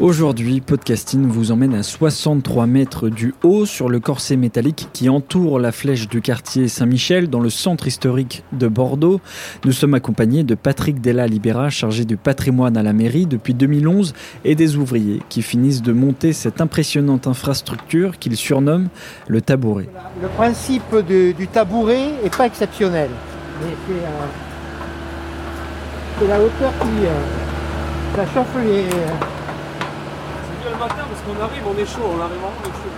Aujourd'hui, Podcasting vous emmène à 63 mètres du haut sur le corset métallique qui entoure la flèche du quartier Saint-Michel dans le centre historique de Bordeaux. Nous sommes accompagnés de Patrick Della Libera, chargé du patrimoine à la mairie depuis 2011, et des ouvriers qui finissent de monter cette impressionnante infrastructure qu'ils surnomment le tabouret. Le principe du tabouret n'est pas exceptionnel. Euh, c'est la hauteur qui euh, chauffe les. C'est qu'on arrive, on est chaud, on arrive on chaud.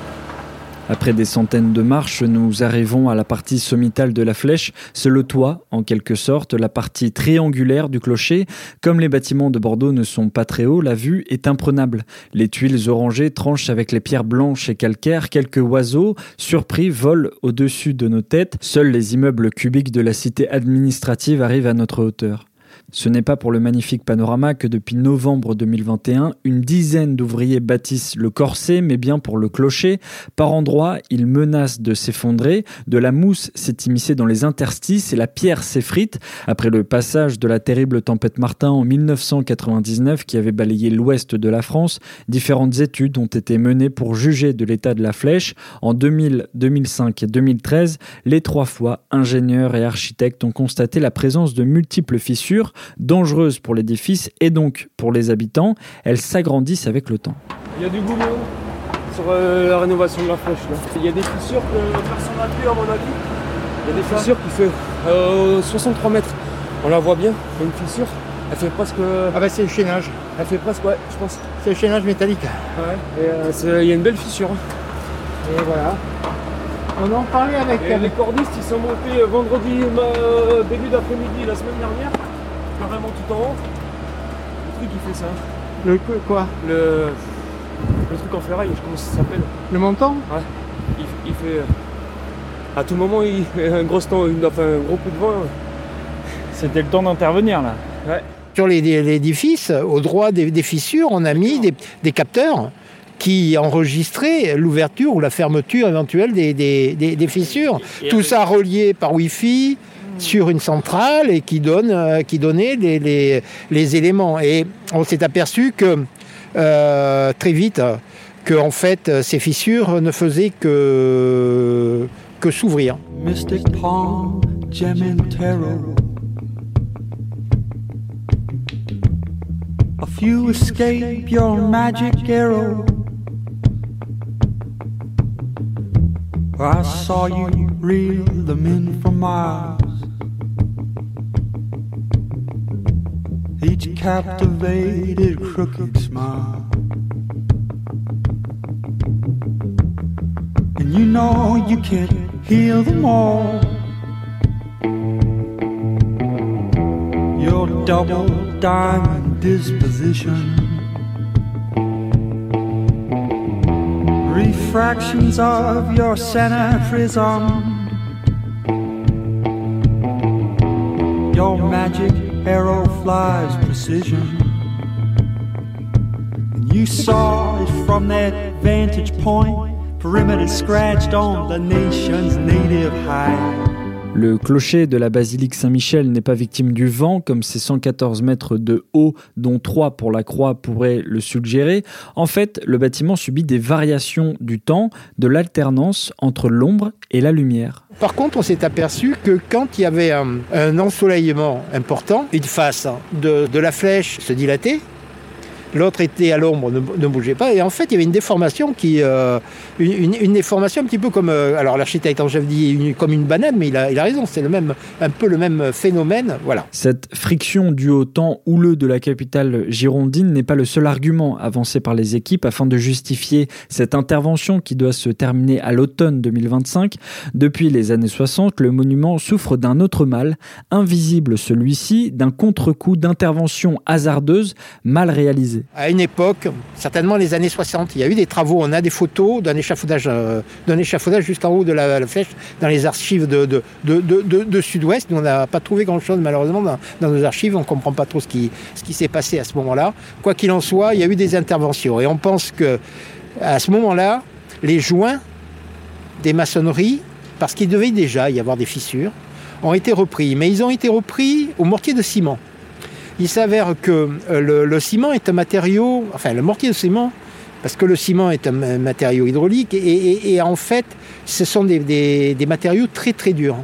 Après des centaines de marches, nous arrivons à la partie sommitale de la flèche. C'est le toit, en quelque sorte, la partie triangulaire du clocher. Comme les bâtiments de Bordeaux ne sont pas très hauts, la vue est imprenable. Les tuiles orangées tranchent avec les pierres blanches et calcaires. Quelques oiseaux, surpris, volent au-dessus de nos têtes. Seuls les immeubles cubiques de la cité administrative arrivent à notre hauteur. Ce n'est pas pour le magnifique panorama que depuis novembre 2021, une dizaine d'ouvriers bâtissent le corset, mais bien pour le clocher. Par endroits, il menace de s'effondrer, de la mousse s'est immiscée dans les interstices et la pierre s'effrite. Après le passage de la terrible tempête Martin en 1999 qui avait balayé l'ouest de la France, différentes études ont été menées pour juger de l'état de la flèche. En 2000, 2005 et 2013, les trois fois ingénieurs et architectes ont constaté la présence de multiples fissures dangereuses pour l'édifice et donc pour les habitants. Elles s'agrandissent avec le temps. Il y a du boulot sur euh, la rénovation de la flèche. Là. Il y a des fissures que personne n'a vu à mon avis. Il y a des fissures qui fait euh, 63 mètres. On la voit bien, il y a une fissure. Elle fait presque. Ah bah c'est le chaînage. Elle fait presque, ouais, je pense. C'est le chaînage métallique. Ouais. Et euh, il y a une belle fissure. hein. Et voilà. On en parlait avec. Et les cordistes, ils sont montés vendredi, début d'après-midi, la semaine dernière. Carrément tout en haut. Le truc, il fait ça. Le quoi Le, le truc en ferraille, je sais comment ça s'appelle. Le montant Il, il fait. euh, À tout moment, il fait un gros, temps, une- enfin, un gros coup de vent. C'était le temps d'intervenir là. Sur les- l'édifice, au droit des, des fissures, on a mis des, des capteurs qui enregistraient l'ouverture ou la fermeture éventuelle des, des- des- des fissures. Tout ça relié par Wi-Fi sur une centrale et qui, donne, euh, qui donnait les, les- les éléments. Et on s'est aperçu que euh, très vite que en fait ces fissures ne faisaient que, que s'ouvrir. Mystic Palm, Gem and Tarot. A few escape your magic arrow. I saw you reel them in from Mars. Each captivated crooked smile. And you know you can't heal them all. Your double diamond disposition. Refractions of your center prism. Your magic arrow flies precision. And you saw it from that vantage point. Perimeter scratched on the nation's native hide. Le clocher de la basilique Saint-Michel n'est pas victime du vent, comme ses 114 mètres de haut, dont 3 pour la croix pourraient le suggérer. En fait, le bâtiment subit des variations du temps, de l'alternance entre l'ombre et la lumière. Par contre, on s'est aperçu que quand il y avait un, ensoleillement important, une face de, de la flèche se dilatait, l'autre était à l'ombre, ne, bougeait pas. Et en fait, il y avait une déformation qui, euh, une, déformation un petit peu comme, euh, alors l'architecte en chef dit comme une banane, mais il a, il a raison, c'est le même, un peu le même phénomène. Voilà. Cette friction due au temps houleux de la capitale girondine n'est pas le seul argument avancé par les équipes afin de justifier cette intervention qui doit se terminer à l'automne 2025. Depuis les années 60, le monument souffre d'un autre mal, invisible celui-ci, d'un contre-coup d'intervention hasardeuse mal réalisée. À une époque, certainement les années 60, il y a eu des travaux, on a des photos d'un échafaudage, euh, échafaudage jusqu'en haut de la, flèche dans les archives de, Sud-Ouest. Nous, on n'a pas trouvé grand-chose malheureusement dans, dans nos archives, on ne comprend pas trop ce qui, ce qui s'est passé à ce moment-là. Quoi qu'il en soit, il y a eu des interventions et on pense que à ce moment-là, les joints des maçonneries, parce qu'il devait déjà y avoir des fissures, ont été repris, mais ils ont été repris au mortier de ciment. Il s'avère que euh, le, le ciment est un matériau, enfin le mortier de ciment, parce que le ciment est un ma- matériau hydraulique, et, et- et en fait, ce sont des, des- des matériaux très très durs.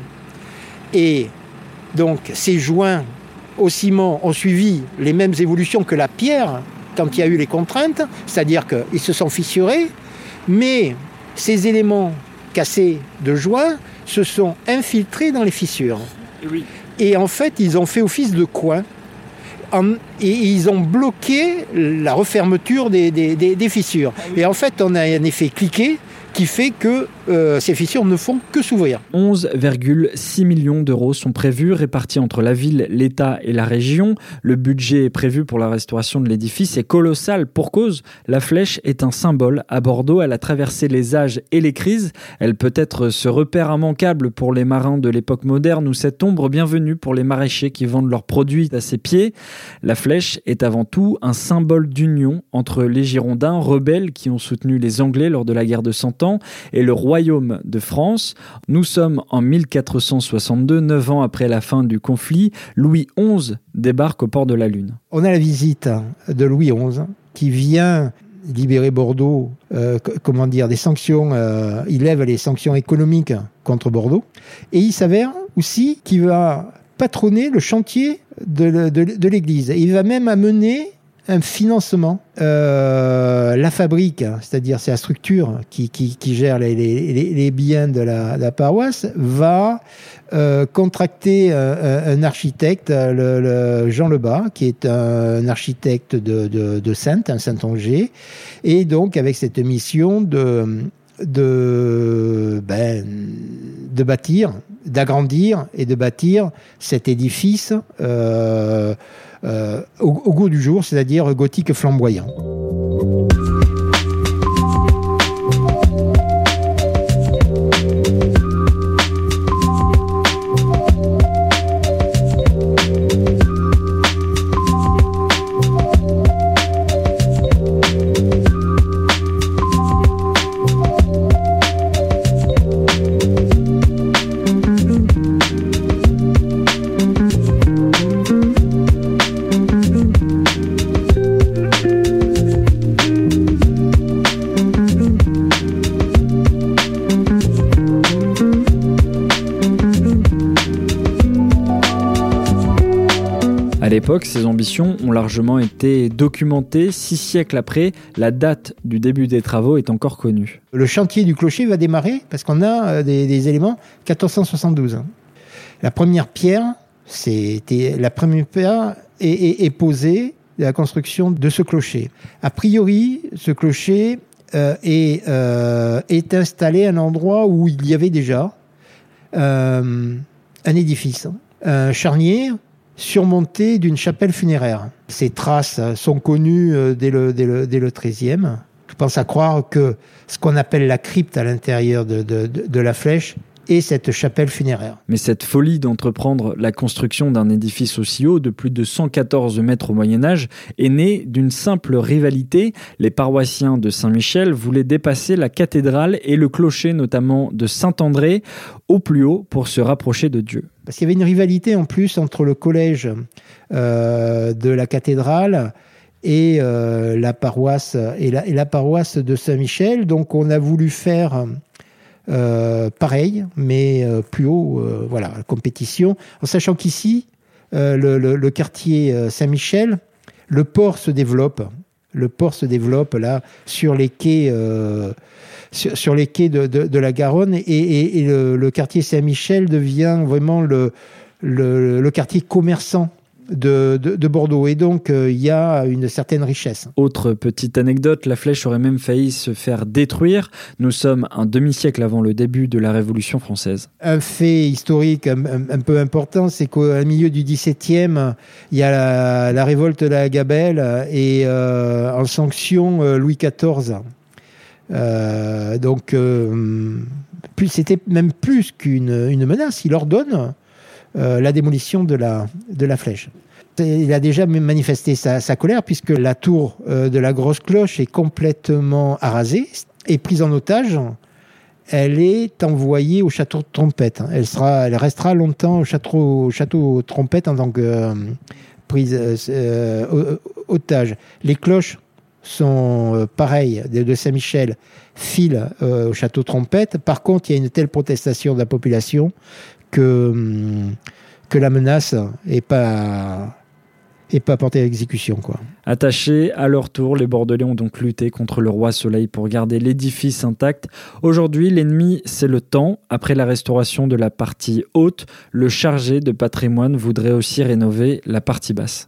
Et donc, ces joints au ciment ont suivi les mêmes évolutions que la pierre quand il y a eu les contraintes, c'est-à-dire qu'ils se sont fissurés, mais ces éléments cassés de joints se sont infiltrés dans les fissures. Et en fait, ils ont fait office de coin. En- et ils ont bloqué la refermeture des, des- des- des fissures. Et en fait, on a un effet cliquet qui fait que euh, ces fissures ne font que s'ouvrir. 11,6 millions d'euros sont prévus, répartis entre la ville, l'État et la région. Le budget prévu pour la restauration de l'édifice est colossal. Pour cause, la flèche est un symbole. À Bordeaux, elle a traversé les âges et les crises. Elle peut être ce repère immanquable pour les marins de l'époque moderne ou cette ombre bienvenue pour les maraîchers qui vendent leurs produits à ses pieds. La flèche est avant tout un symbole d'union entre les Girondins, rebelles qui ont soutenu les Anglais lors de la guerre de Cent Ans, et le royaume de France. Nous sommes en 1462, neuf ans après la fin du conflit. Louis XI débarque au port de la Lune. On a la visite de Louis XI qui vient libérer Bordeaux, euh, comment dire, des sanctions, euh, il lève les sanctions économiques contre Bordeaux. Et il s'avère aussi qu'il va patronner le chantier de, de- l'église. Il va même amener un financement. Euh, la fabrique, c'est-à-dire c'est la structure qui, qui, qui gère les, les, les- biens de la, la paroisse, va euh, contracter un, un architecte, le, le Jean Lebas, qui est un architecte de, de, de Sainte, un Saint-Onger, et donc avec cette mission de, de, ben, de bâtir, d'agrandir et de bâtir cet édifice euh, euh, au, au goût du jour, c'est-à-dire gothique flamboyant. À l'époque, ses ambitions ont largement été documentées. Six siècles après, la date du début des travaux est encore connue. Le chantier du clocher va démarrer parce qu'on a euh, des, éléments 1472. La première pierre, c'était la première pierre est, posée de la construction de ce clocher. A priori, ce clocher euh, est, euh, est installé à un endroit où il y avait déjà un édifice, un charnier surmonté d'une chapelle funéraire. Ces traces sont connues euh, dès le, dès le, dès le 13e. Je pense à croire que ce qu'on appelle la crypte à l'intérieur de, de, de- de la flèche et cette chapelle funéraire. Mais cette folie d'entreprendre la construction d'un édifice aussi haut de plus de 114 mètres au Moyen Âge est née d'une simple rivalité. Les paroissiens de Saint-Michel voulaient dépasser la cathédrale et le clocher notamment de Saint-André au plus haut pour se rapprocher de Dieu. Parce qu'il y avait une rivalité en plus entre le collège euh, de la cathédrale et euh, la paroisse et la, et la paroisse de Saint-Michel. Donc on a voulu faire pareil, mais euh, plus haut, euh, voilà, la compétition. En sachant qu'ici, euh, le, le- quartier euh, Saint-Michel, le port se développe. Le port se développe là sur les quais, euh, sur, les quais de, la Garonne, et, le, quartier Saint-Michel devient vraiment le quartier commerçant de, de- de Bordeaux. Et donc, euh, il y a une certaine richesse. Autre petite anecdote, la flèche aurait même failli se faire détruire. Nous sommes un demi-siècle avant le début de la Révolution française. Un fait historique un, un- un peu important, c'est qu'au milieu du XVIIe, il y a la, la révolte de la Gabelle et euh, en sanction euh, Louis XIV. Donc, plus- c'était même plus qu'une une menace. Il ordonne euh, la démolition de la, de la flèche. Il a déjà manifesté sa, colère puisque la tour euh, de la grosse cloche est complètement arasée et prise en otage elle est envoyée au château de Trompette. Elle, sera, elle restera longtemps au château, au château Trompette en tant que euh, prise otage. Les cloches sont euh, pareilles de, Saint-Michel, filent euh, au château Trompette. Par contre, il y a une telle protestation de la population que, hum, que la menace n'est pas, est pas portée à exécution. Quoi. Attachés à leur tour, les Bordelais ont donc lutté contre le roi Soleil pour garder l'édifice intact. Aujourd'hui, l'ennemi, c'est le temps. Après la restauration de la partie haute, le chargé de patrimoine voudrait aussi rénover la partie basse.